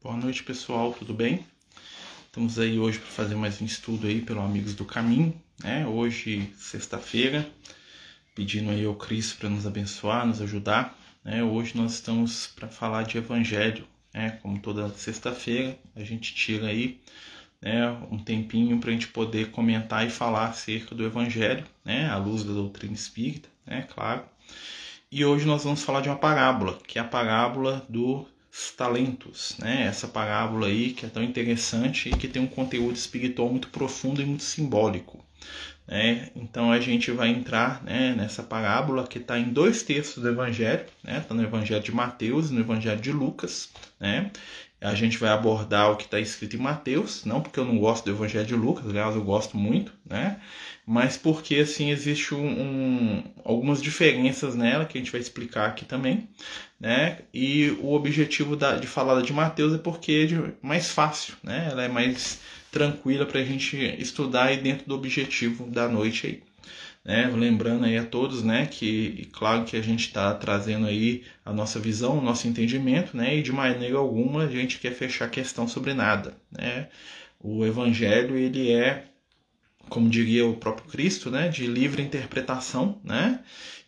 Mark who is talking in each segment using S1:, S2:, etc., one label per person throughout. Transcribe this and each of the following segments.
S1: Boa noite, pessoal, tudo bem? Estamos aí hoje para fazer mais um estudo aí pelo Amigos do Caminho, né? Hoje, sexta-feira, pedindo aí ao Cristo para nos abençoar, nos ajudar, né? Hoje nós estamos para falar de Evangelho, né? Como toda sexta-feira, a gente tira aí né, um tempinho para a gente poder comentar e falar acerca do Evangelho, né? À luz da doutrina espírita, né? Claro. E hoje nós vamos falar de uma parábola, que é a parábola do talentos, né? Essa parábola aí que é tão interessante e que tem um conteúdo espiritual muito profundo e muito simbólico. Né? Então a gente vai entrar né, nessa parábola que está em dois textos do Evangelho, está né? Tá no Evangelho de Mateus e no Evangelho de Lucas. Né? A gente vai abordar o que está escrito em Mateus, não porque eu não gosto do Evangelho de Lucas, aliás, eu gosto muito, né? mas porque assim existe um, um, algumas diferenças nela que a gente vai explicar aqui também. Né? E o objetivo da, de falar de Mateus é porque é mais fácil, né? ela é mais tranquila para a gente estudar aí dentro do objetivo da noite aí. Né? Lembrando aí a todos, né, que claro que a gente está trazendo aí a nossa visão, o nosso entendimento, né, e de maneira alguma a gente quer fechar questão sobre nada, né? O Evangelho ele é, como diria o próprio Cristo, né, de livre interpretação, né?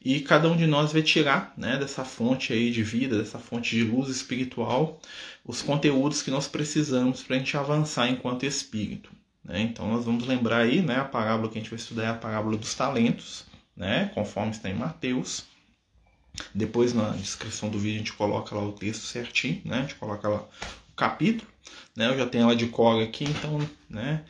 S1: E cada um de nós vai tirar, né, dessa fonte aí de vida, dessa fonte de luz espiritual, os conteúdos que nós precisamos para a gente avançar enquanto espírito. Né? Então nós vamos lembrar aí, né, a parábola que a gente vai estudar é a parábola dos talentos, né, conforme está em Mateus. Depois na descrição do vídeo a gente coloca lá o texto certinho, né, a gente coloca lá o capítulo. Né, eu já tenho ela de cor aqui, então né,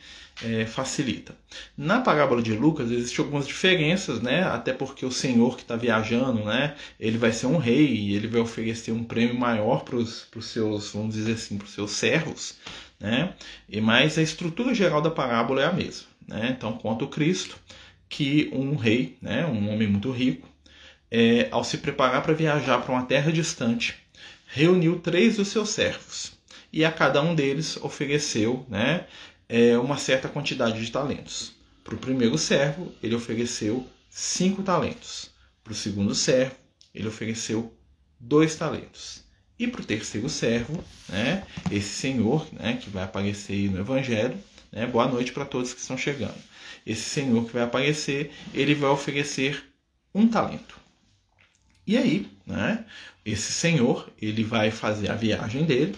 S1: é, facilita. Na parábola de Lucas existem algumas diferenças, né, até porque o Senhor que está viajando, né, ele vai ser um rei e ele vai oferecer um prêmio maior para os seus, vamos dizer assim, para os seus servos, né? E mais a estrutura geral da parábola é a mesma, né? Então conta o Cristo que um rei, né, um homem muito rico, é, ao se preparar para viajar para uma terra distante, reuniu três dos seus servos e a cada um deles ofereceu, né, é, uma certa quantidade de talentos. Para o primeiro servo ele ofereceu cinco talentos. Para o segundo servo ele ofereceu dois talentos. E para o terceiro servo, né, esse senhor né, que vai aparecer no Evangelho, né, boa noite para todos que estão chegando. Esse senhor que vai aparecer, ele vai oferecer um talento. E aí, né, esse senhor, ele vai fazer a viagem dele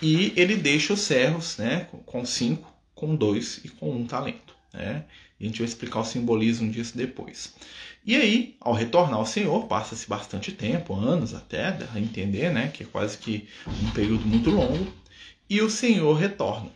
S1: e ele deixa os servos né, com cinco, com dois e com um talento. Né? A gente vai explicar o simbolismo disso depois. E aí, ao retornar ao Senhor, passa-se bastante tempo, anos até, a entender, né, que é quase que um período muito longo, e o Senhor retorna.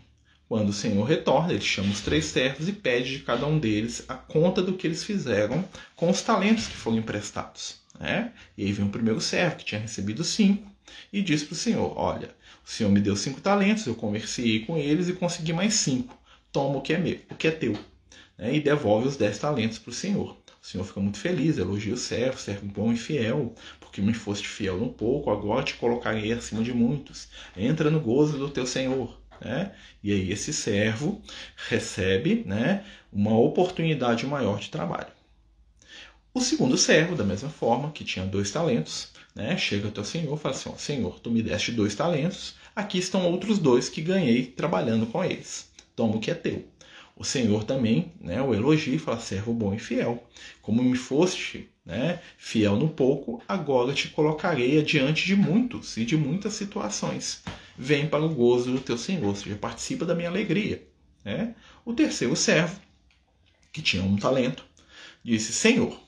S1: Quando o Senhor retorna, ele chama os três servos e pede de cada um deles a conta do que eles fizeram com os talentos que foram emprestados. Né? E aí vem o primeiro servo, que tinha recebido cinco, e diz para o Senhor: Olha, o Senhor me deu cinco talentos, eu conversei com eles e consegui mais cinco. Toma o que é meu, o que é teu. Né? E devolve os dez talentos para o Senhor. Senhor fica muito feliz, elogia o servo, servo bom e fiel, porque me foste fiel um pouco, agora te colocarei acima de muitos. Entra no gozo do teu Senhor. Né? E aí esse servo recebe né, uma oportunidade maior de trabalho. O segundo servo, da mesma forma, que tinha dois talentos, né, chega até o Senhor e fala assim: Senhor, tu me deste dois talentos, aqui estão outros dois que ganhei trabalhando com eles. Toma o que é teu o Senhor também né, o elogia e fala: servo bom e fiel. Como me foste né, fiel no pouco, agora te colocarei adiante de muitos e de muitas situações. Vem para o gozo do teu Senhor, ou seja, participa da minha alegria. Né? O terceiro servo, que tinha um talento, disse: Senhor,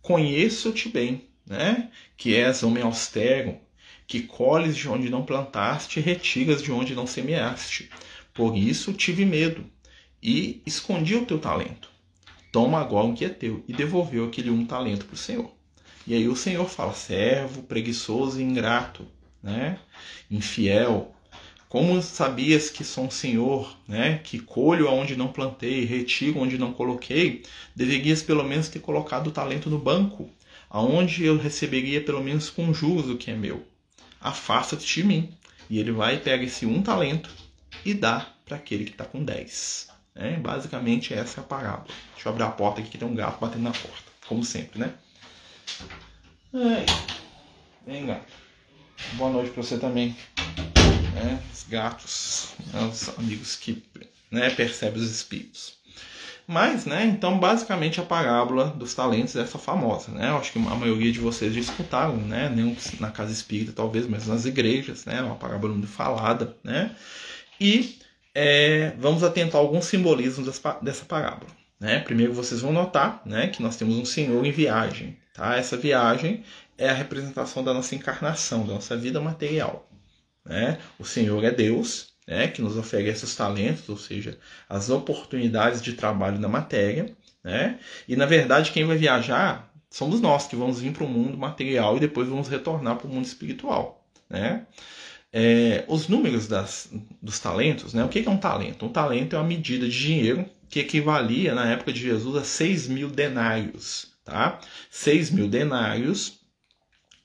S1: conheço-te bem, né, que és homem austero, que colhes de onde não plantaste e retiras de onde não semeaste. Por isso tive medo e escondi o teu talento. Toma agora o que é teu. E devolveu aquele um talento para o Senhor. E aí o Senhor fala: servo, preguiçoso e ingrato, né? infiel. Como sabias que sou um Senhor, né? que colho aonde não plantei, retiro onde não coloquei, deverias pelo menos ter colocado o talento no banco, aonde eu receberia pelo menos com juros o que é meu. Afasta-te de mim. E ele vai e pega esse um talento e dá para aquele que está com dez. É, basicamente essa é a parábola. Deixa eu abrir a porta aqui que tem um gato batendo na porta. Como sempre, né? Ai. Vem, gato. Boa noite pra você também. né? Os gatos, né? os amigos que né, percebem os espíritos. Mas, né, então basicamente a parábola dos talentos é essa famosa, né? Eu acho que a maioria de vocês já escutaram, né? Nem na casa espírita talvez, mas nas igrejas, né? É uma parábola muito falada, né? E é, vamos atentar alguns simbolismos dessa parábola. Né? Primeiro vocês vão notar né, que nós temos um Senhor em viagem. Tá? Essa viagem é a representação da nossa encarnação, da nossa vida material. Né? O Senhor é Deus, né, que nos oferece os talentos, ou seja, as oportunidades de trabalho na matéria. Né? E na verdade, quem vai viajar somos nós que vamos vir para o mundo material e depois vamos retornar para o mundo espiritual. Né? É, os números das, dos talentos, né? o que é um talento? Um talento é uma medida de dinheiro que equivalia na época de Jesus a 6 mil denários. Tá? 6 mil denários,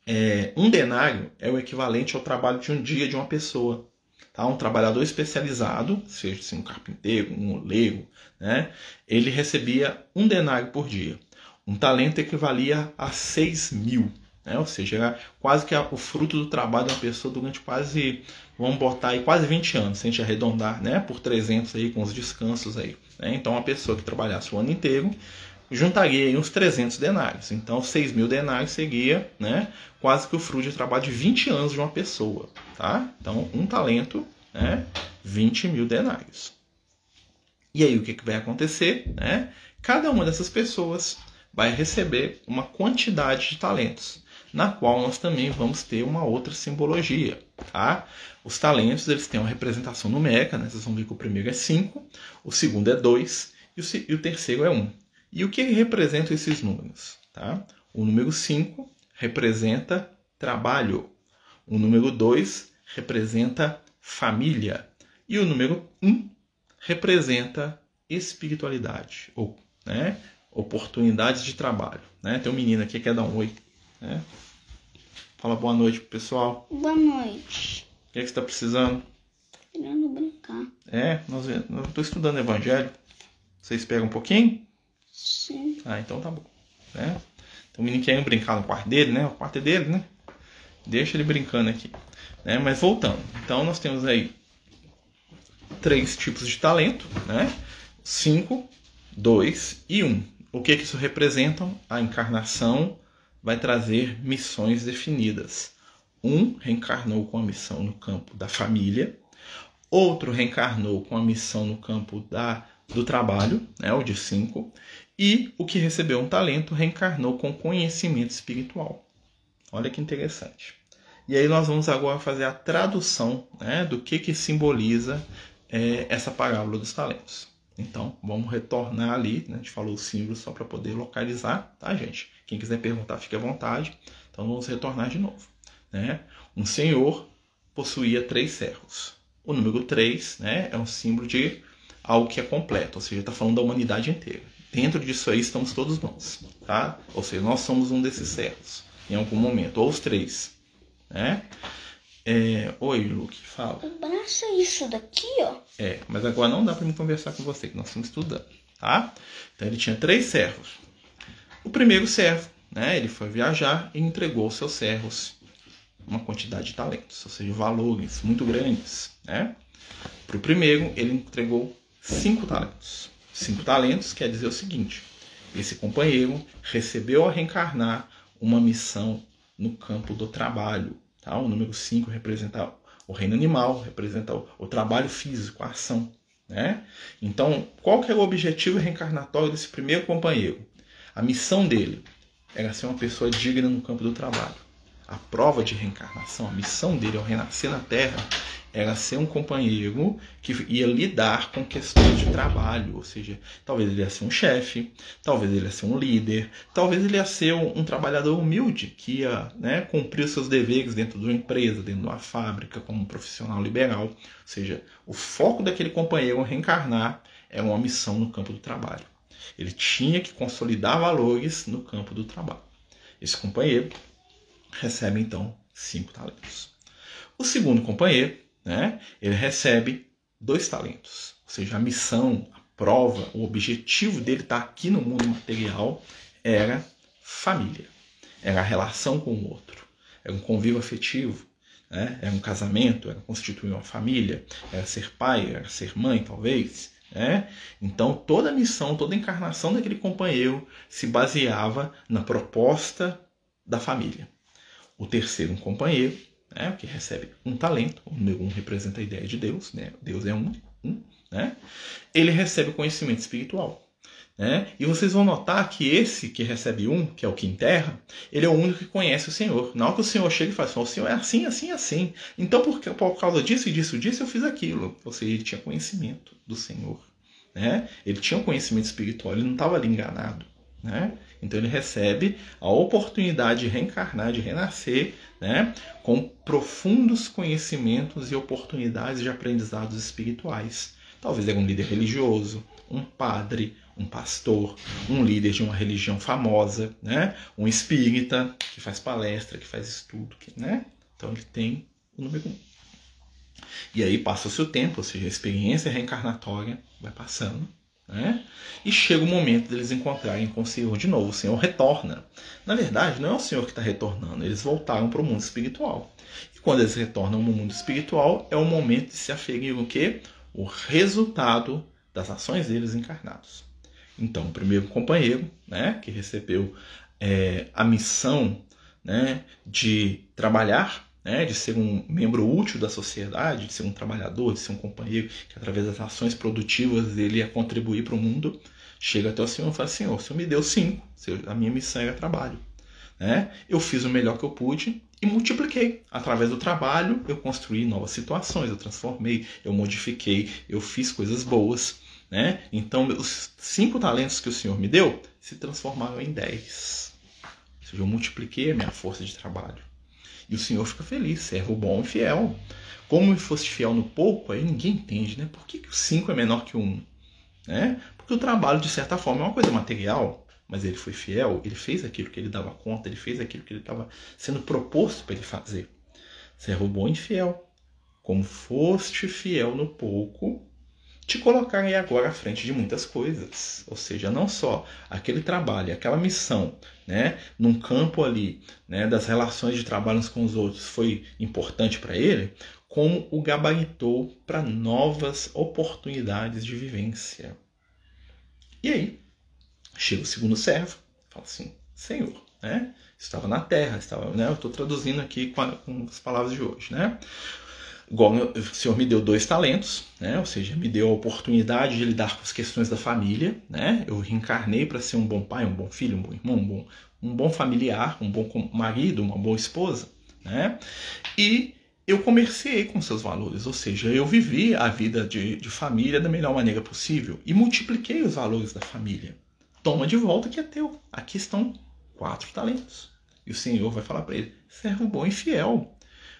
S1: é, um denário é o equivalente ao trabalho de um dia de uma pessoa. Tá? Um trabalhador especializado, seja assim, um carpinteiro, um oleiro, né? ele recebia um denário por dia. Um talento equivalia a 6 mil. Né? Ou seja, era quase que o fruto do trabalho de uma pessoa durante quase, vamos botar aí, quase 20 anos, se a gente arredondar, né? por 300 aí, com os descansos aí. Né? Então, uma pessoa que trabalhasse o ano inteiro juntaria aí uns 300 denários. Então, 6 mil denários seria né, quase que o fruto de trabalho de 20 anos de uma pessoa. Tá? Então, um talento, né, 20 mil denários. E aí, o que, que vai acontecer? Né? Cada uma dessas pessoas vai receber uma quantidade de talentos, na qual nós também vamos ter uma outra simbologia. Tá? Os talentos eles têm uma representação numérica, né? vocês vão ver que o primeiro é 5, o segundo é 2 e o terceiro é 1. Um. E o que representam esses números? Tá? O número 5 representa trabalho, o número 2 representa família e o número 1 um representa espiritualidade, ou né, oportunidades de trabalho. Né? Tem um menino aqui que quer dar um oi. Né? Fala boa noite pro pessoal.
S2: Boa noite.
S1: O que, é que você está precisando?
S2: Querendo brincar.
S1: É, nós, eu estou estudando Evangelho. Você espera um pouquinho?
S2: Sim.
S1: Ah, então tá bom. Né? Então o menino quer brincar no quarto dele, né? O quarto é dele, né? Deixa ele brincando aqui. Né? Mas voltando. Então nós temos aí três tipos de talento, né? Cinco, dois e um. O que, que isso representa? A encarnação vai trazer missões definidas. Um reencarnou com a missão no campo da família, outro reencarnou com a missão no campo da, do trabalho, né, o de cinco, e o que recebeu um talento reencarnou com conhecimento espiritual. Olha que interessante. E aí nós vamos agora fazer a tradução né, do que, que simboliza é, essa parábola dos talentos. Então, vamos retornar ali, né? a gente falou o símbolo só para poder localizar, tá, gente? Quem quiser perguntar, fique à vontade. Então, vamos retornar de novo. Né? Um senhor possuía três servos. O número 3 né, é um símbolo de algo que é completo, ou seja, está falando da humanidade inteira. Dentro disso aí estamos todos nós, tá? Ou seja, nós somos um desses servos, em algum momento, ou os três, né? É... Oi, Luke, fala.
S2: O braço é isso daqui, ó.
S1: É, mas agora não dá para me conversar com você, que nós estamos estudando, tá? Então ele tinha três servos. O primeiro servo, né? Ele foi viajar e entregou aos seus servos uma quantidade de talentos, ou seja, valores muito grandes. Né? Para o primeiro, ele entregou cinco talentos. Cinco talentos quer dizer o seguinte: esse companheiro recebeu a reencarnar uma missão no campo do trabalho. Tá? O número 5 representa o reino animal, representa o, o trabalho físico, a ação. Né? Então, qual que é o objetivo reencarnatório desse primeiro companheiro? A missão dele era ser uma pessoa digna no campo do trabalho a prova de reencarnação, a missão dele ao renascer na Terra era ser um companheiro que ia lidar com questões de trabalho, ou seja, talvez ele ia ser um chefe, talvez ele ia ser um líder, talvez ele ia ser um, um trabalhador humilde que ia né, cumprir os seus deveres dentro de uma empresa, dentro de uma fábrica, como um profissional liberal. Ou seja, o foco daquele companheiro reencarnar é uma missão no campo do trabalho. Ele tinha que consolidar valores no campo do trabalho. Esse companheiro recebe então cinco talentos. O segundo companheiro, né, ele recebe dois talentos, ou seja, a missão, a prova, o objetivo dele estar aqui no mundo material era família, era a relação com o outro, era um convívio afetivo, né? era um casamento, era constituir uma família, era ser pai, era ser mãe, talvez. Né? Então toda missão, toda encarnação daquele companheiro se baseava na proposta da família. O terceiro, um companheiro, né? que recebe um talento, o número um representa a ideia de Deus, né? Deus é um, um né? ele recebe o conhecimento espiritual. Né? E vocês vão notar que esse que recebe um, que é o que enterra, ele é o único que conhece o Senhor. Na hora que o Senhor chega e fala assim, o Senhor é assim, assim, assim. Então, por, por causa disso e disso, disso, eu fiz aquilo. Ou seja, ele tinha conhecimento do Senhor. Né? Ele tinha um conhecimento espiritual, ele não estava ali enganado. Né? Então ele recebe a oportunidade de reencarnar, de renascer, né? com profundos conhecimentos e oportunidades de aprendizados espirituais. Talvez é um líder religioso, um padre, um pastor, um líder de uma religião famosa, né? um espírita que faz palestra, que faz estudo, né? Então ele tem o número um. E aí passa-se o tempo, ou seja, a experiência reencarnatória vai passando, né? E chega o momento deles encontrarem com o Senhor de novo. O Senhor retorna. Na verdade, não é o Senhor que está retornando, eles voltaram para o mundo espiritual. E quando eles retornam no mundo espiritual, é o momento de se aferir o quê? O resultado das ações deles encarnados. Então, o primeiro companheiro, né, que recebeu é, a missão né, de trabalhar, né, de ser um membro útil da sociedade, de ser um trabalhador, de ser um companheiro que, através das ações produtivas, ele ia contribuir para o mundo, chega até o Senhor e fala: Senhor, o Senhor me deu cinco, a minha missão era trabalho. Né? Eu fiz o melhor que eu pude e multipliquei. Através do trabalho, eu construí novas situações, eu transformei, eu modifiquei, eu fiz coisas boas. Né? Então, os cinco talentos que o Senhor me deu se transformaram em dez. Ou seja, eu multipliquei a minha força de trabalho. E o Senhor fica feliz, servo bom e fiel. Como me foste fiel no pouco, aí ninguém entende, né? Por que, que o cinco é menor que o um? Né? Porque o trabalho, de certa forma, é uma coisa material, mas ele foi fiel, ele fez aquilo que ele dava conta, ele fez aquilo que ele estava sendo proposto para ele fazer. Servo bom e fiel. Como foste fiel no pouco, te colocarem agora à frente de muitas coisas. Ou seja, não só aquele trabalho, aquela missão, né, num campo ali, né, das relações de trabalho uns com os outros foi importante para ele, como o gabaritou para novas oportunidades de vivência. E aí, chega o segundo servo, fala assim: Senhor, né, estava na terra, estava, né, eu estou traduzindo aqui com, a, com as palavras de hoje, né? Igual o Senhor me deu dois talentos, né? ou seja, me deu a oportunidade de lidar com as questões da família. Né? Eu reencarnei para ser um bom pai, um bom filho, um bom irmão, um bom, um bom familiar, um bom marido, uma boa esposa. Né? E eu comerciei com seus valores, ou seja, eu vivi a vida de, de família da melhor maneira possível e multipliquei os valores da família. Toma de volta que é teu. Aqui estão quatro talentos. E o Senhor vai falar para ele: servo bom e fiel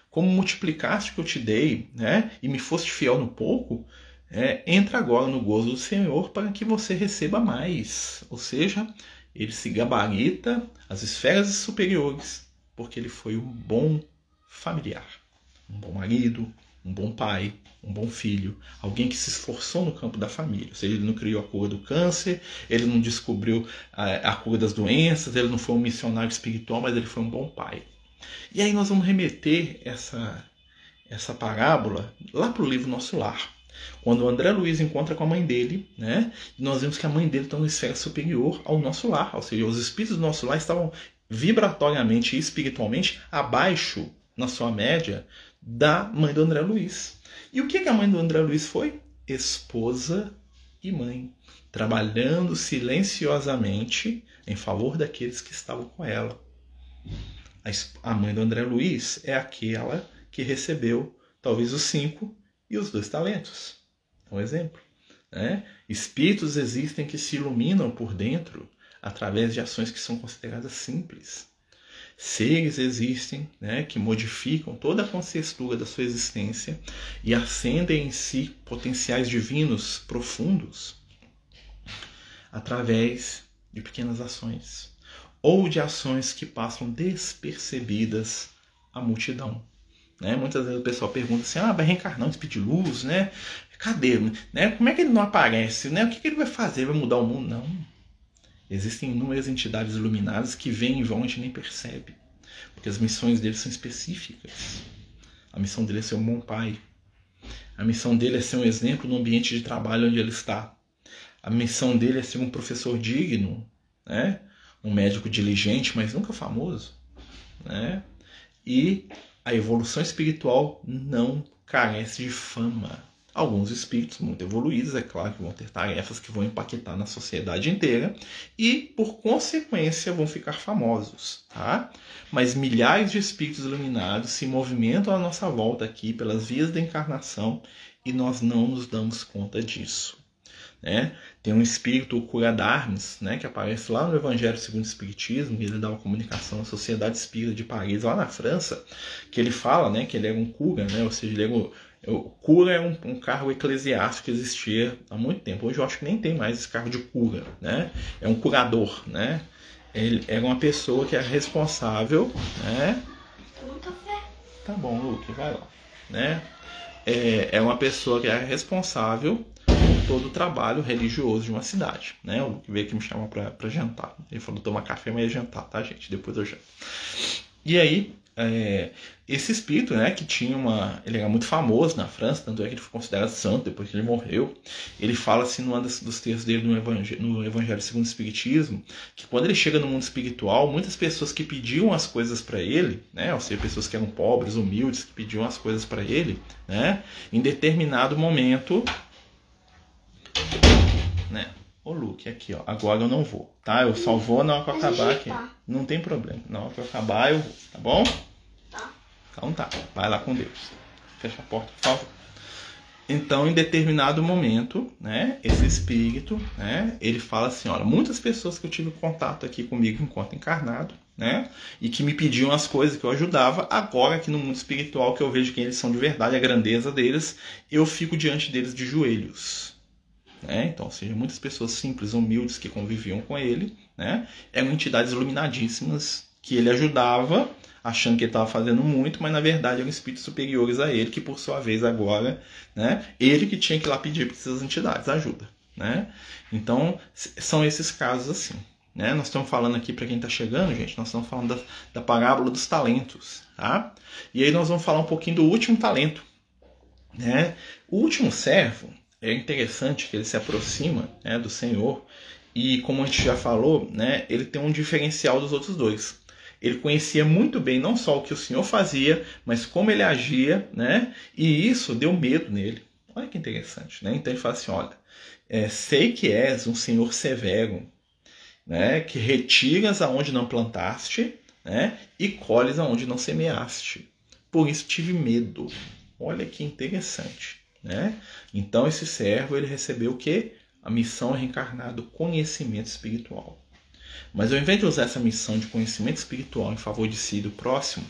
S1: como multiplicaste o que eu te dei, né, e me foste fiel no pouco, é, entra agora no gozo do Senhor para que você receba mais. Ou seja, ele se gabarita as esferas superiores, porque ele foi um bom familiar, um bom marido, um bom pai, um bom filho, alguém que se esforçou no campo da família. Ou seja, ele não criou a cura do câncer, ele não descobriu a, a cura das doenças, ele não foi um missionário espiritual, mas ele foi um bom pai. E aí nós vamos remeter essa, essa parábola lá para o livro Nosso Lar. Quando o André Luiz encontra com a mãe dele, né, nós vemos que a mãe dele está numa esfera superior ao nosso lar, ou seja, os espíritos do nosso lar estavam vibratoriamente e espiritualmente abaixo, na sua média, da mãe do André Luiz. E o que, que a mãe do André Luiz foi? Esposa e mãe, trabalhando silenciosamente em favor daqueles que estavam com ela a mãe do André Luiz é aquela que recebeu talvez os cinco e os dois talentos. É um exemplo. Né? Espíritos existem que se iluminam por dentro através de ações que são consideradas simples. Seres existem né, que modificam toda a consciência da sua existência e acendem em si potenciais divinos profundos através de pequenas ações ou de ações que passam despercebidas à multidão. Né? Muitas vezes o pessoal pergunta assim: ah, vai reencarnar um espírito de luz, né? Cadê? Né? Como é que ele não aparece? Né? O que, que ele vai fazer? Vai mudar o mundo? Não. Existem inúmeras entidades iluminadas que vêm e vão e a gente nem percebe. Porque as missões deles são específicas. A missão dele é ser um bom pai. A missão dele é ser um exemplo no ambiente de trabalho onde ele está. A missão dele é ser um professor digno, né? um médico diligente, mas nunca famoso. Né? E a evolução espiritual não carece de fama. Alguns espíritos muito evoluídos, é claro que vão ter tarefas que vão impactar na sociedade inteira e, por consequência, vão ficar famosos, tá? Mas milhares de espíritos iluminados se movimentam à nossa volta aqui pelas vias da encarnação e nós não nos damos conta disso. Né? Tem um espírito, o Cura d'Armes, né, que aparece lá no Evangelho segundo o Espiritismo, ele dá uma comunicação à Sociedade Espírita de Paris, lá na França, que ele fala né, que ele era um cura, né, ou seja, ele era o cura é um, um, cargo eclesiástico que existia há muito tempo. Hoje eu acho que nem tem mais esse cargo de cura, né? É um curador, né? Ele era uma pessoa que era responsável, né? Tá bom, Luke, vai lá, né? É, é uma pessoa que era responsável por todo o trabalho religioso de uma cidade, né? O Luke veio aqui me chamar para jantar. Ele falou tomar café, mas é jantar, tá, gente? Depois eu janto. E aí, é, esse espírito, né, que tinha uma. Ele era muito famoso na França, tanto é que ele foi considerado santo depois que ele morreu. Ele fala assim, num dos textos dele no Evangelho, no Evangelho segundo o Espiritismo, que quando ele chega no mundo espiritual, muitas pessoas que pediam as coisas para ele, né, ou seja, pessoas que eram pobres, humildes, que pediam as coisas para ele, né, em determinado momento. Né, Ô Luke, aqui ó, agora eu não vou, tá? Eu só vou na hora que eu acabar aqui. Não tem problema, na hora que eu acabar eu vou, tá bom? Então tá, vai lá com Deus. Fecha a porta, por favor. Então, em determinado momento, né, esse espírito, né, ele fala assim, olha, muitas pessoas que eu tive contato aqui comigo enquanto encarnado, né, e que me pediam as coisas que eu ajudava, agora aqui no mundo espiritual que eu vejo quem eles são de verdade, a grandeza deles, eu fico diante deles de joelhos. Né? Então, ou seja, muitas pessoas simples, humildes que conviviam com ele, né, eram entidades iluminadíssimas que ele ajudava achando que ele estava fazendo muito, mas na verdade eram espíritos superiores a ele, que por sua vez agora, né, ele que tinha que ir lá pedir para essas entidades ajuda. Né? Então, são esses casos assim. Né? Nós estamos falando aqui, para quem está chegando, gente, nós estamos falando da, da parábola dos talentos. Tá? E aí nós vamos falar um pouquinho do último talento. Né? O último servo, é interessante que ele se aproxima né, do Senhor e, como a gente já falou, né, ele tem um diferencial dos outros dois ele conhecia muito bem não só o que o Senhor fazia, mas como ele agia, né? E isso deu medo nele. Olha que interessante, né? Então ele fala assim: olha, é, sei que és um Senhor severo, né? Que retiras aonde não plantaste, né? E colhes aonde não semeaste. Por isso tive medo. Olha que interessante, né? Então esse servo ele recebeu o que? A missão reencarnada, conhecimento espiritual. Mas ao invés de usar essa missão de conhecimento espiritual em favor de si e do próximo,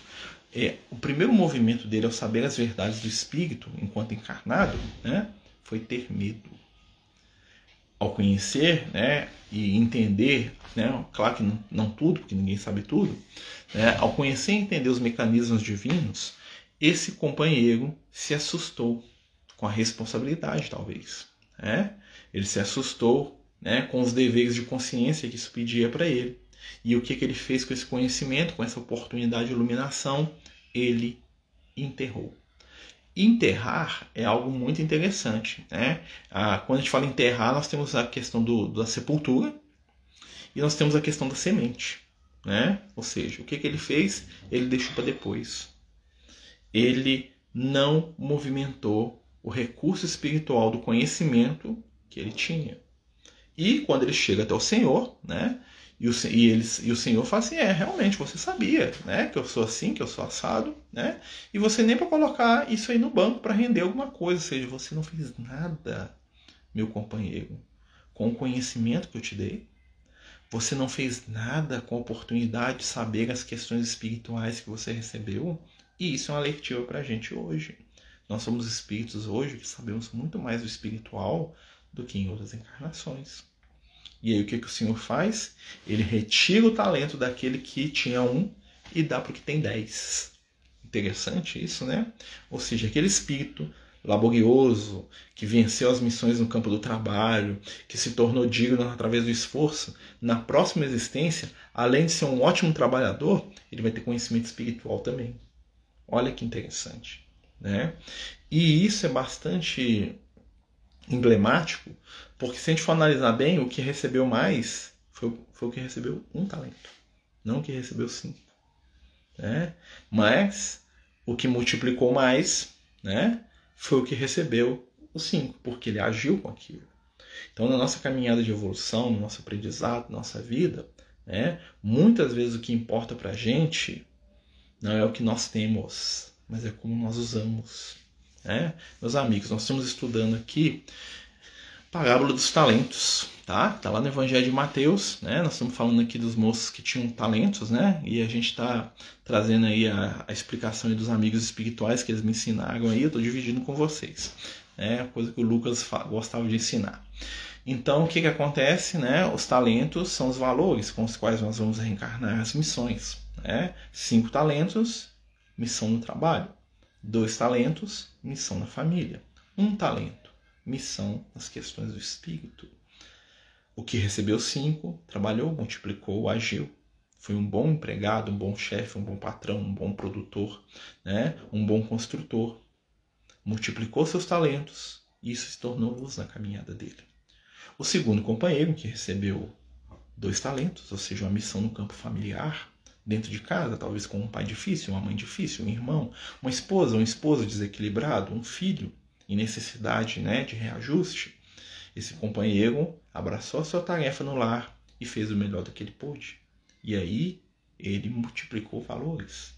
S1: é, o primeiro movimento dele ao saber as verdades do espírito enquanto encarnado né, foi ter medo. Ao conhecer né, e entender, né, claro que não, não tudo, porque ninguém sabe tudo, né, ao conhecer e entender os mecanismos divinos, esse companheiro se assustou com a responsabilidade, talvez. Né? Ele se assustou né, com os deveres de consciência que isso pedia para ele. E o que, que ele fez com esse conhecimento, com essa oportunidade de iluminação? Ele enterrou. Enterrar é algo muito interessante. Né? Ah, quando a gente fala enterrar, nós temos a questão do, da sepultura e nós temos a questão da semente. Né? Ou seja, o que, que ele fez? Ele deixou para depois. Ele não movimentou o recurso espiritual do conhecimento que ele tinha. E quando ele chega até o Senhor, né? E o, e, eles, e o Senhor fala assim: é, realmente, você sabia, né? Que eu sou assim, que eu sou assado, né? E você nem para colocar isso aí no banco para render alguma coisa, ou seja, você não fez nada, meu companheiro, com o conhecimento que eu te dei. Você não fez nada com a oportunidade de saber as questões espirituais que você recebeu. E isso é uma lectiva para a gente hoje. Nós somos espíritos hoje que sabemos muito mais do espiritual do que em outras encarnações. E aí o que, que o Senhor faz? Ele retira o talento daquele que tinha um e dá para o que tem dez. Interessante isso, né? Ou seja, aquele espírito laborioso, que venceu as missões no campo do trabalho, que se tornou digno através do esforço, na próxima existência, além de ser um ótimo trabalhador, ele vai ter conhecimento espiritual também. Olha que interessante. né? E isso é bastante emblemático, porque se a gente for analisar bem, o que recebeu mais foi, foi o que recebeu um talento, não o que recebeu cinco. Né? Mas o que multiplicou mais né, foi o que recebeu os cinco, porque ele agiu com aquilo. Então, na nossa caminhada de evolução, no nosso aprendizado, na nossa vida, né, muitas vezes o que importa para a gente não é o que nós temos, mas é como nós usamos. Né? Meus amigos, nós estamos estudando aqui parábola dos talentos, tá? Tá lá no Evangelho de Mateus, né? Nós estamos falando aqui dos moços que tinham talentos, né? E a gente está trazendo aí a, a explicação dos amigos espirituais que eles me ensinaram aí, eu estou dividindo com vocês. É a coisa que o Lucas gostava de ensinar. Então, o que, que acontece? Né? Os talentos são os valores com os quais nós vamos reencarnar as missões. Né? Cinco talentos, missão no trabalho. Dois talentos, missão na família. Um talento, missão nas questões do espírito. O que recebeu cinco, trabalhou, multiplicou, agiu. Foi um bom empregado, um bom chefe, um bom patrão, um bom produtor, né? um bom construtor. Multiplicou seus talentos e isso se tornou luz na caminhada dele. O segundo companheiro, que recebeu dois talentos, ou seja, uma missão no campo familiar, dentro de casa, talvez com um pai difícil, uma mãe difícil, um irmão, uma esposa, um esposo desequilibrado, um filho em necessidade né, de reajuste. Esse companheiro abraçou a sua tarefa no lar e fez o melhor do que ele pôde. E aí ele multiplicou valores.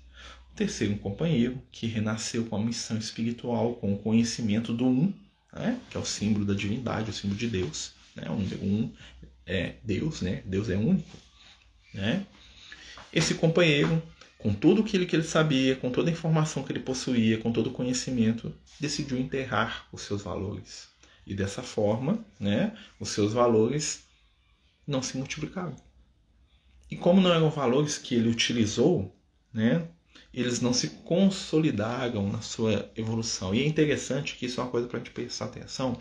S1: O terceiro companheiro, que renasceu com a missão espiritual, com o conhecimento do um, né, que é o símbolo da divindade, o símbolo de Deus. Né, um, um é Deus, né? Deus é único. Né? Esse companheiro, com tudo aquilo que ele sabia, com toda a informação que ele possuía, com todo o conhecimento, decidiu enterrar os seus valores. E dessa forma, né, os seus valores não se multiplicaram. E como não eram valores que ele utilizou, né, eles não se consolidaram na sua evolução. E é interessante que isso é uma coisa para a gente prestar atenção,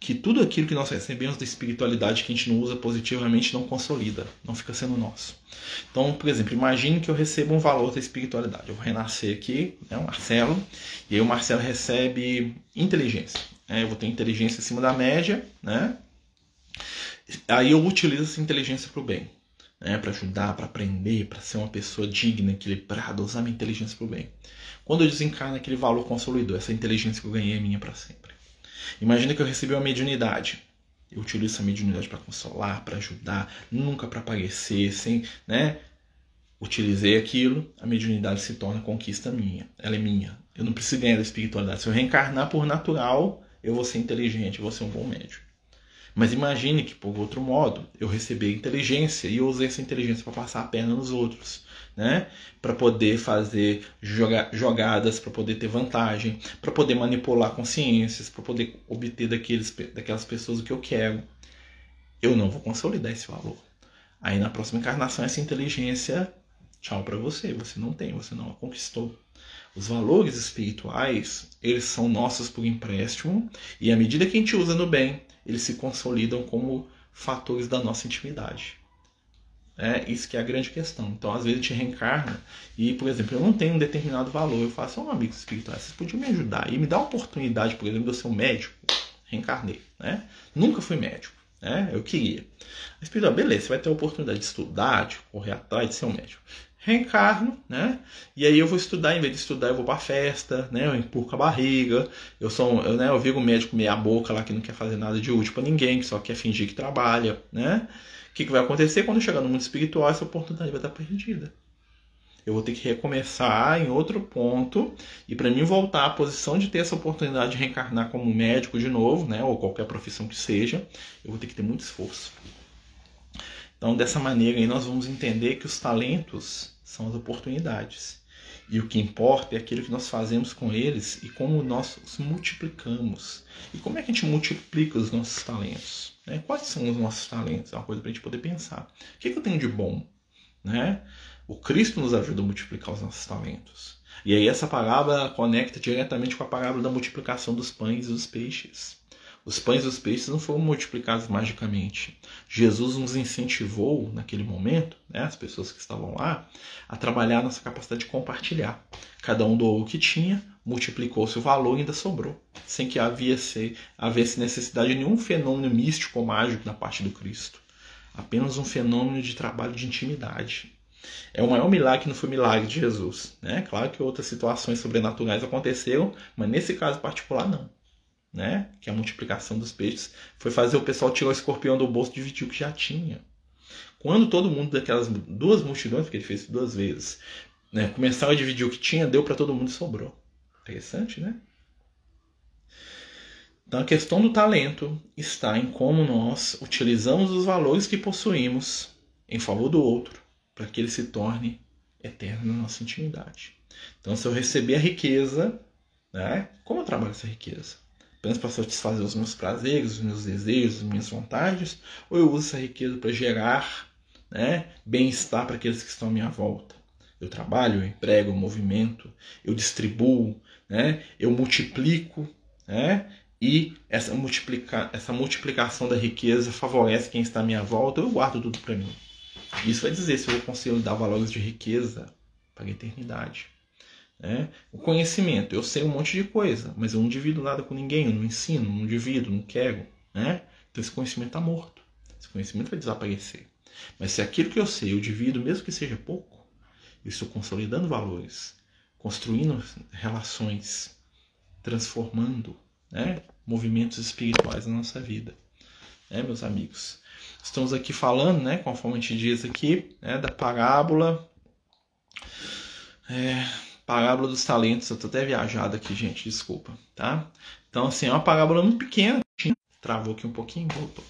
S1: que tudo aquilo que nós recebemos da espiritualidade que a gente não usa positivamente não consolida, não fica sendo nosso. Então, por exemplo, imagine que eu recebo um valor da espiritualidade. Eu vou renascer aqui, né, o Marcelo, e aí o Marcelo recebe inteligência. Né, eu vou ter inteligência acima da média, né? Aí eu utilizo essa inteligência para o bem né, para ajudar, para aprender, para ser uma pessoa digna, equilibrada, usar minha inteligência para o bem. Quando eu desencarno, aquele valor consolidou, essa inteligência que eu ganhei é minha para sempre. Imagina que eu recebi uma mediunidade. Eu utilizo essa mediunidade para consolar, para ajudar, nunca para aparecer, sem, né? Utilizei aquilo, a mediunidade se torna conquista minha. Ela é minha. Eu não preciso ganhar da espiritualidade. Se eu reencarnar por natural, eu vou ser inteligente, eu vou ser um bom médico. Mas imagine que, por outro modo, eu recebi inteligência e eu usei essa inteligência para passar a perna nos outros, né? Para poder fazer joga jogadas, para poder ter vantagem, para poder manipular consciências, para poder obter daqueles, daquelas pessoas o que eu quero. Eu não vou consolidar esse valor. Aí na próxima encarnação, essa inteligência, tchau para você. Você não tem, você não a conquistou. Os valores espirituais, eles são nossos por empréstimo e à medida que a gente usa no bem, eles se consolidam como fatores da nossa intimidade. É isso que é a grande questão. Então, às vezes, a gente reencarna e, por exemplo, eu não tenho um determinado valor. Eu faço, um amigo espiritual, vocês podiam me ajudar e me dar a oportunidade, por exemplo, de eu ser um médico. Reencarnei, né? Nunca fui médico, né? Eu queria. Espiritual, beleza, você vai ter a oportunidade de estudar, de correr atrás, de ser um médico reencarno, né? E aí eu vou estudar, em vez de estudar, eu vou pra festa, né? Eu empurro a barriga, eu sou, eu, né, eu viro um médico meia boca lá que não quer fazer nada de útil para ninguém, que só quer fingir que trabalha, né? O que, que vai acontecer quando eu chegar no mundo espiritual? Essa oportunidade vai estar perdida. Eu vou ter que recomeçar em outro ponto e para mim voltar à posição de ter essa oportunidade de reencarnar como médico de novo, né? Ou qualquer profissão que seja, eu vou ter que ter muito esforço. Então, dessa maneira, aí, nós vamos entender que os talentos são as oportunidades. E o que importa é aquilo que nós fazemos com eles e como nós os multiplicamos. E como é que a gente multiplica os nossos talentos? Né? Quais são os nossos talentos? É uma coisa para a gente poder pensar. O que, que eu tenho de bom? Né? O Cristo nos ajuda a multiplicar os nossos talentos. E aí essa parábola conecta diretamente com a parábola da multiplicação dos pães e dos peixes. Os pães e os peixes não foram multiplicados magicamente. Jesus nos incentivou, naquele momento, né, as pessoas que estavam lá, a trabalhar nossa capacidade de compartilhar. Cada um doou o que tinha, multiplicou-se o valor e ainda sobrou, sem que havia-se havesse necessidade de nenhum fenômeno místico ou mágico da parte do Cristo. Apenas um fenômeno de trabalho de intimidade. É o maior milagre que não foi milagre de Jesus. Né? Claro que outras situações sobrenaturais aconteceram, mas nesse caso particular não né? Que é a multiplicação dos peixes, foi fazer o pessoal tirar o escorpião do bolso e dividir o que já tinha. Quando todo mundo daquelas duas multidões, porque ele fez duas vezes, né, começaram a dividir o que tinha, deu para todo mundo e sobrou. Interessante, né? Então a questão do talento está em como nós utilizamos os valores que possuímos em favor do outro, para que ele se torne eterno na nossa intimidade. Então, se eu receber a riqueza, né, como eu trabalho essa riqueza? Apenas para satisfazer os meus prazeres, os meus desejos, as minhas vontades, ou eu uso essa riqueza para gerar né, bem-estar para aqueles que estão à minha volta. Eu trabalho, eu emprego, eu movimento, eu distribuo, né, eu multiplico, né, e essa, multiplica, essa multiplicação da riqueza favorece quem está à minha volta, eu guardo tudo para mim. Isso vai dizer se eu vou conseguir dar valores de riqueza para a eternidade. Né? O conhecimento, eu sei um monte de coisa, mas eu não divido nada com ninguém, eu não ensino, não divido, não quero. Né? Então esse conhecimento está morto. Esse conhecimento vai desaparecer. Mas se aquilo que eu sei eu divido, mesmo que seja pouco, eu estou consolidando valores, construindo relações, transformando né, movimentos espirituais na nossa vida. Né, meus amigos? Estamos aqui falando, né, conforme a gente diz aqui, né, da parábola. É, Parábola dos talentos, eu tô até viajado aqui, gente, desculpa, tá? Então, assim, é uma parábola muito pequena, travou aqui um pouquinho, voltou.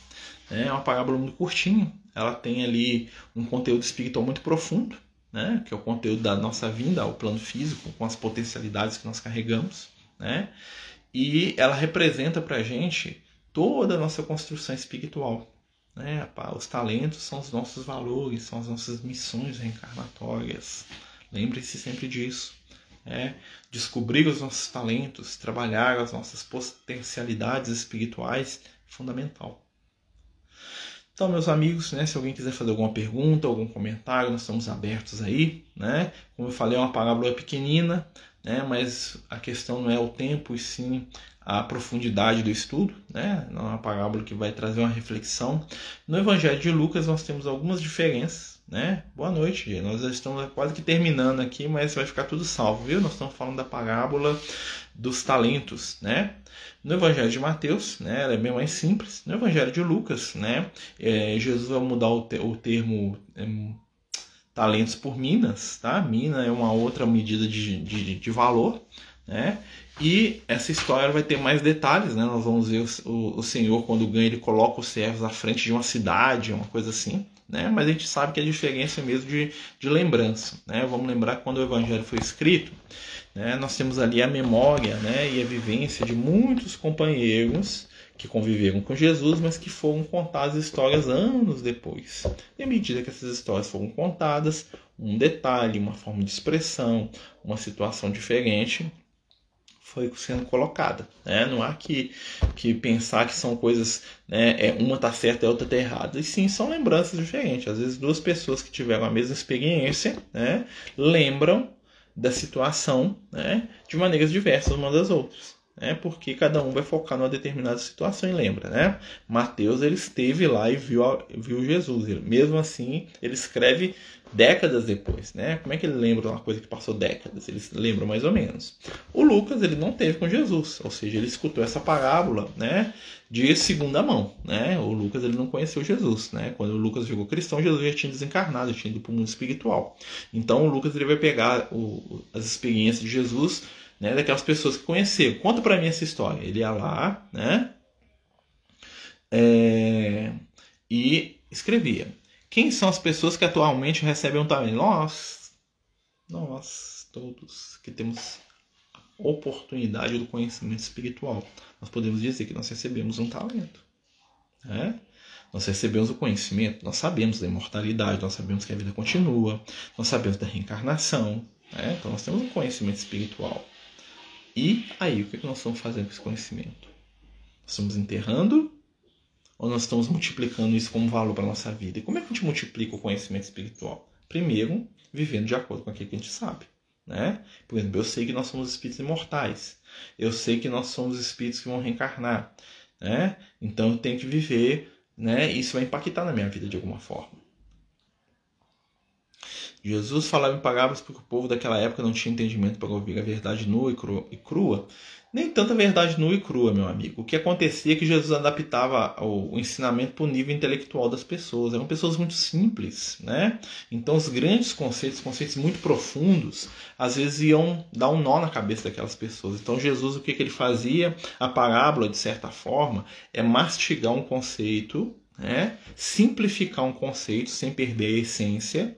S1: É uma parábola muito curtinha, ela tem ali um conteúdo espiritual muito profundo, né? Que é o conteúdo da nossa vinda ao plano físico, com as potencialidades que nós carregamos, né? E ela representa pra gente toda a nossa construção espiritual, né? Os talentos são os nossos valores, são as nossas missões reencarnatórias. Lembre-se sempre disso é descobrir os nossos talentos, trabalhar as nossas potencialidades espirituais é fundamental. Então, meus amigos, né, se alguém quiser fazer alguma pergunta, algum comentário, nós estamos abertos aí. Né? Como eu falei, é uma parábola pequenina, né, mas a questão não é o tempo, e sim a profundidade do estudo. Né? Não é uma parábola que vai trazer uma reflexão. No Evangelho de Lucas, nós temos algumas diferenças né? Boa noite, gente. Nós já estamos quase que terminando aqui, mas vai ficar tudo salvo, viu? Nós estamos falando da parábola dos talentos, né? No Evangelho de Mateus, né, ela é bem mais simples. No Evangelho de Lucas, né, é, Jesus vai mudar o, te, o termo é, talentos por minas, tá? Mina é uma outra medida de, de, de valor, né? E essa história vai ter mais detalhes, né? Nós vamos ver o, o, o Senhor quando ganha, ele coloca os servos à frente de uma cidade, uma coisa assim, né? mas a gente sabe que a diferença é mesmo de, de lembrança. Né? Vamos lembrar que quando o Evangelho foi escrito, né, nós temos ali a memória né, e a vivência de muitos companheiros que conviveram com Jesus, mas que foram contadas histórias anos depois. E à medida que essas histórias foram contadas, um detalhe, uma forma de expressão, uma situação diferente foi sendo colocada. Né? Não há que, que pensar que são coisas, né, é, uma está certa e a outra está errada. E sim, são lembranças diferentes. Às vezes, duas pessoas que tiveram a mesma experiência né, lembram da situação né, de maneiras diversas uma das outras. Né, porque cada um vai focar numa determinada situação e lembra, né? Mateus ele esteve lá e viu, viu Jesus. Ele, mesmo assim, ele escreve décadas depois, né? Como é que ele lembra uma coisa que passou décadas? Ele lembra mais ou menos. O Lucas ele não teve com Jesus, ou seja, ele escutou essa parábola, né? De segunda mão, né? O Lucas ele não conheceu Jesus, né? Quando o Lucas ficou cristão, Jesus já tinha desencarnado, já tinha ido para o mundo espiritual. Então o Lucas ele vai pegar o, as experiências de Jesus, né? Daquelas pessoas que conheceu. Conta para mim essa história. Ele ia lá, né? É... E escrevia. Quem são as pessoas que atualmente recebem um talento? Nós, nós todos que temos a oportunidade do conhecimento espiritual, nós podemos dizer que nós recebemos um talento. Né? Nós recebemos o conhecimento, nós sabemos da imortalidade, nós sabemos que a vida continua, nós sabemos da reencarnação. Né? Então nós temos um conhecimento espiritual. E aí, o que nós estamos fazendo com esse conhecimento? Estamos enterrando ou nós estamos multiplicando isso como valor para a nossa vida? E como é que a gente multiplica o conhecimento espiritual? Primeiro, vivendo de acordo com aquilo que a gente sabe. Né? Por exemplo, eu sei que nós somos espíritos imortais. Eu sei que nós somos espíritos que vão reencarnar. Né? Então eu tenho que viver, né? isso vai impactar na minha vida de alguma forma. Jesus falava em parábolas porque o povo daquela época não tinha entendimento para ouvir a verdade nua e crua. Nem tanta verdade nua e crua, meu amigo. O que acontecia é que Jesus adaptava o ensinamento para o nível intelectual das pessoas. Eram pessoas muito simples, né? Então os grandes conceitos, conceitos muito profundos, às vezes iam dar um nó na cabeça daquelas pessoas. Então Jesus, o que, que ele fazia? A parábola, de certa forma, é mastigar um conceito, né? simplificar um conceito sem perder a essência,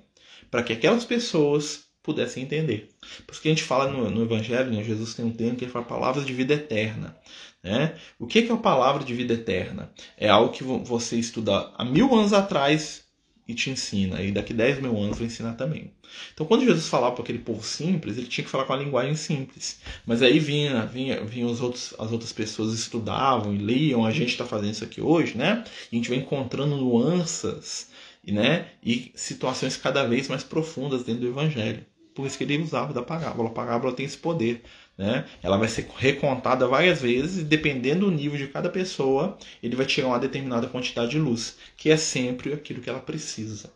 S1: para que aquelas pessoas pudessem entender. Por isso que a gente fala no, no Evangelho, né? Jesus tem um termo que ele fala palavras de vida eterna. Né? O que é a palavra de vida eterna? É algo que você estuda há mil anos atrás e te ensina, e daqui dez mil anos vai ensinar também. Então, quando Jesus falava para aquele povo simples, ele tinha que falar com a linguagem simples. Mas aí vinha, vinha, vinha os outros, as outras pessoas estudavam e liam, a gente está fazendo isso aqui hoje, né? E a gente vai encontrando nuances né? e situações cada vez mais profundas dentro do Evangelho. Por isso que ele usava da parábola. A parábola tem esse poder. Né? Ela vai ser recontada várias vezes e, dependendo do nível de cada pessoa, ele vai tirar uma determinada quantidade de luz, que é sempre aquilo que ela precisa.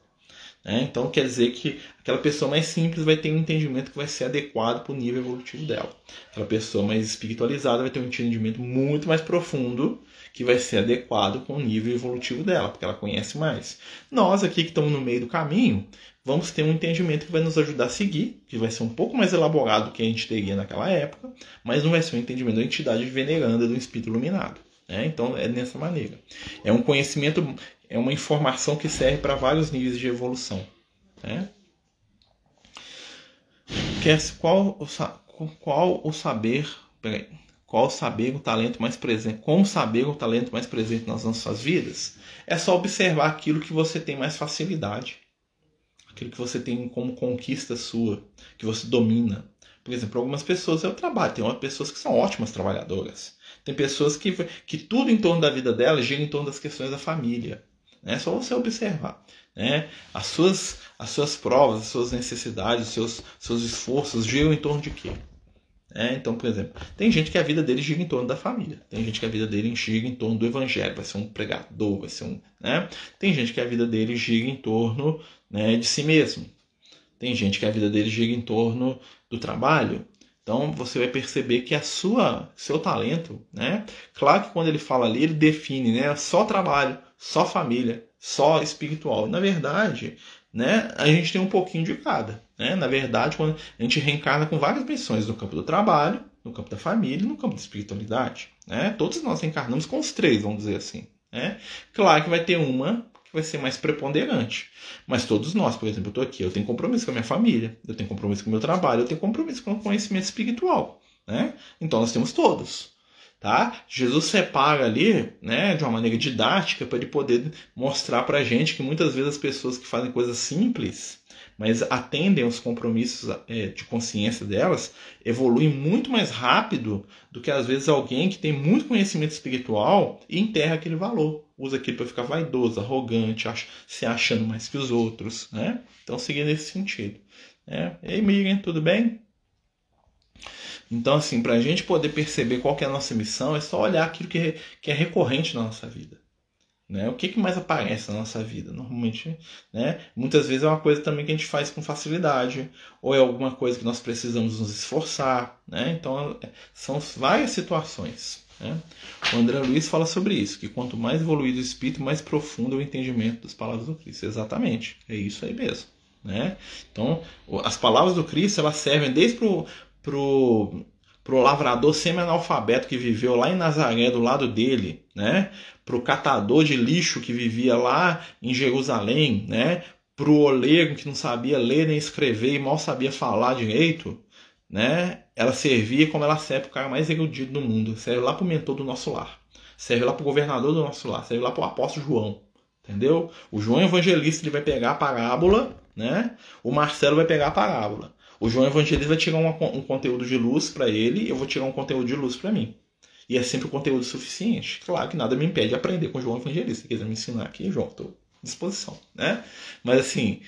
S1: Né? Então, quer dizer que aquela pessoa mais simples vai ter um entendimento que vai ser adequado para o nível evolutivo dela. Aquela pessoa mais espiritualizada vai ter um entendimento muito mais profundo que vai ser adequado com o nível evolutivo dela, porque ela conhece mais. Nós aqui que estamos no meio do caminho, vamos ter um entendimento que vai nos ajudar a seguir, que vai ser um pouco mais elaborado do que a gente teria naquela época, mas não vai ser um entendimento da entidade veneranda do espírito iluminado. Né? Então é dessa maneira. É um conhecimento, é uma informação que serve para vários níveis de evolução. Né? Qual, qual o saber. Peraí qual o saber, o talento mais presente, com o saber, o talento mais presente nas nossas vidas, é só observar aquilo que você tem mais facilidade, aquilo que você tem como conquista sua, que você domina. Por exemplo, algumas pessoas eu trabalho, tem pessoas que são ótimas trabalhadoras, tem pessoas que, que tudo em torno da vida delas gira em torno das questões da família. É só você observar. Né? As, suas, as suas provas, as suas necessidades, os seus, seus esforços giram em torno de quê? É, então, por exemplo, tem gente que a vida dele gira em torno da família, tem gente que a vida dele gira em torno do evangelho, vai ser um pregador, vai ser um. Né? Tem gente que a vida dele gira em torno né, de si mesmo, tem gente que a vida dele gira em torno do trabalho. Então você vai perceber que a sua, seu talento, né? Claro que quando ele fala ali, ele define, né? Só trabalho, só família, só espiritual. Na verdade, né? A gente tem um pouquinho de cada. Né? Na verdade, quando a gente reencarna com várias missões no campo do trabalho, no campo da família e no campo da espiritualidade. Né? Todos nós reencarnamos com os três, vamos dizer assim. Né? Claro que vai ter uma que vai ser mais preponderante. Mas todos nós, por exemplo, eu estou aqui, eu tenho compromisso com a minha família, eu tenho compromisso com o meu trabalho, eu tenho compromisso com o conhecimento espiritual. Né? Então nós temos todos. Tá? Jesus separa ali, né, de uma maneira didática, para ele poder mostrar para a gente que muitas vezes as pessoas que fazem coisas simples, mas atendem aos compromissos é, de consciência delas, evoluem muito mais rápido do que às vezes alguém que tem muito conhecimento espiritual e enterra aquele valor. Usa aquilo para ficar vaidoso, arrogante, ach se achando mais que os outros. Né? Então, seguindo nesse sentido. Né? Ei, Miriam, tudo bem? Então, assim, para a gente poder perceber qual é a nossa missão, é só olhar aquilo que é, que é recorrente na nossa vida. Né? O que, que mais aparece na nossa vida? Normalmente, né? muitas vezes é uma coisa também que a gente faz com facilidade, ou é alguma coisa que nós precisamos nos esforçar. Né? Então, é, são várias situações. Né? O André Luiz fala sobre isso, que quanto mais evoluído o espírito, mais profundo é o entendimento das palavras do Cristo. Exatamente, é isso aí mesmo. Né? Então, as palavras do Cristo elas servem desde pro, pro lavrador semi-analfabeto que viveu lá em Nazaré, do lado dele, né? Pro catador de lixo que vivia lá em Jerusalém, né? Pro oleiro que não sabia ler nem escrever e mal sabia falar direito, né? Ela servia como ela serve pro cara mais erudito do mundo, serve lá pro mentor do nosso lar, serve lá pro governador do nosso lar, serve lá pro apóstolo João, entendeu? O João evangelista ele vai pegar a parábola, né? O Marcelo vai pegar a parábola. O João Evangelista vai tirar uma, um conteúdo de luz para ele e eu vou tirar um conteúdo de luz para mim. E é sempre o conteúdo suficiente. Claro que nada me impede de aprender com João Evangelista. Se quiser me ensinar aqui, João, estou à disposição. Né? Mas assim,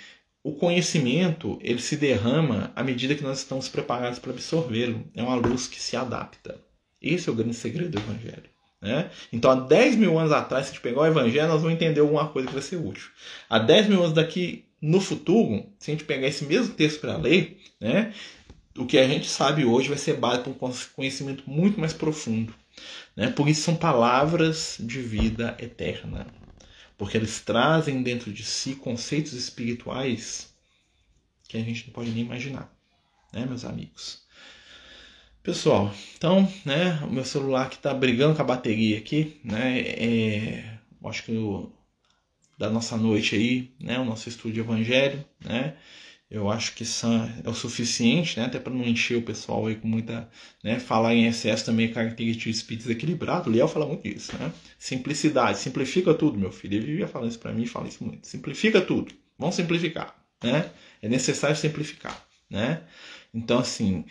S1: o conhecimento ele se derrama à medida que nós estamos preparados para absorvê-lo. É uma luz que se adapta. Esse é o grande segredo do Evangelho. Né? Então, há 10 mil anos atrás, se a gente pegar o Evangelho, nós vamos entender alguma coisa que vai ser útil. Há 10 mil anos daqui no futuro, se a gente pegar esse mesmo texto para ler, né, o que a gente sabe hoje vai ser base para um conhecimento muito mais profundo. Né? Por isso são palavras de vida eterna. Porque eles trazem dentro de si conceitos espirituais que a gente não pode nem imaginar, né, meus amigos? Pessoal, então, né, o meu celular que está brigando com a bateria aqui, né, é, acho que da nossa noite aí, né, o nosso estudo de evangelho, né, eu acho que é o suficiente, né? Até para não encher o pessoal aí com muita. Né? Falar em excesso também é característica de espírito desequilibrado. O Liel fala muito disso, né? Simplicidade, simplifica tudo, meu filho. Ele vivia falando isso para mim fala isso muito. Simplifica tudo. Vamos simplificar, né? É necessário simplificar, né? Então, assim,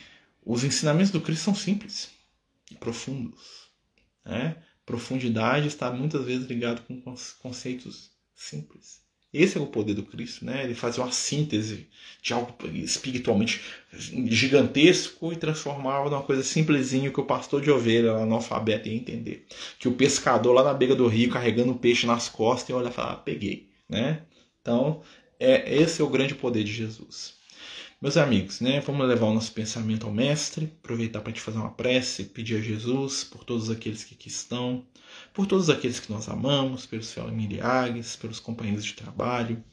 S1: os ensinamentos do Cristo são simples e profundos, né? Profundidade está muitas vezes ligado com conceitos simples. Esse é o poder do Cristo, né? Ele fazia uma síntese de algo espiritualmente gigantesco e transformava numa coisa simplesinha que o pastor de ovelha, analfabeto, ia entender. Que o pescador lá na beira do rio carregando o peixe nas costas e olha e fala, ah, peguei, né? Então, é, esse é o grande poder de Jesus. Meus amigos, né, vamos levar o nosso pensamento ao Mestre, aproveitar para te fazer uma prece, pedir a Jesus por todos aqueles que aqui estão, por todos aqueles que nós amamos, pelos familiares, pelos companheiros de trabalho,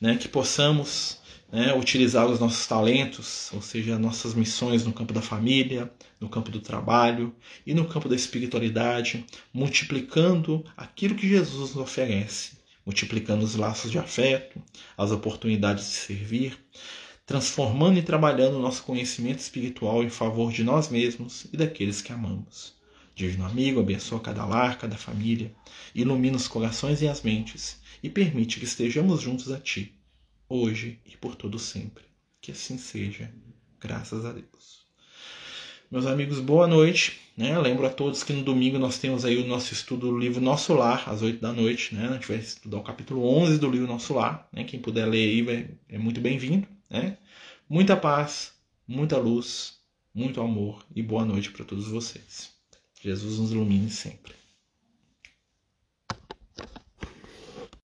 S1: né, que possamos né, utilizar os nossos talentos, ou seja, nossas missões no campo da família, no campo do trabalho e no campo da espiritualidade, multiplicando aquilo que Jesus nos oferece, multiplicando os laços de afeto, as oportunidades de servir, transformando e trabalhando o nosso conhecimento espiritual em favor de nós mesmos e daqueles que amamos. Divino amigo, abençoa cada lar, cada família, ilumina os corações e as mentes e permite que estejamos juntos a Ti, hoje e por todo sempre. Que assim seja, graças a Deus. Meus amigos, boa noite. Né? Lembro a todos que no domingo nós temos aí o nosso estudo do livro Nosso Lar, às 8 da noite. Né? A gente vai estudar o capítulo 11 do livro Nosso Lar. Né? Quem puder ler aí é muito bem-vindo. Né? Muita paz, muita luz, muito amor e boa noite para todos vocês. Jesus nos ilumine sempre.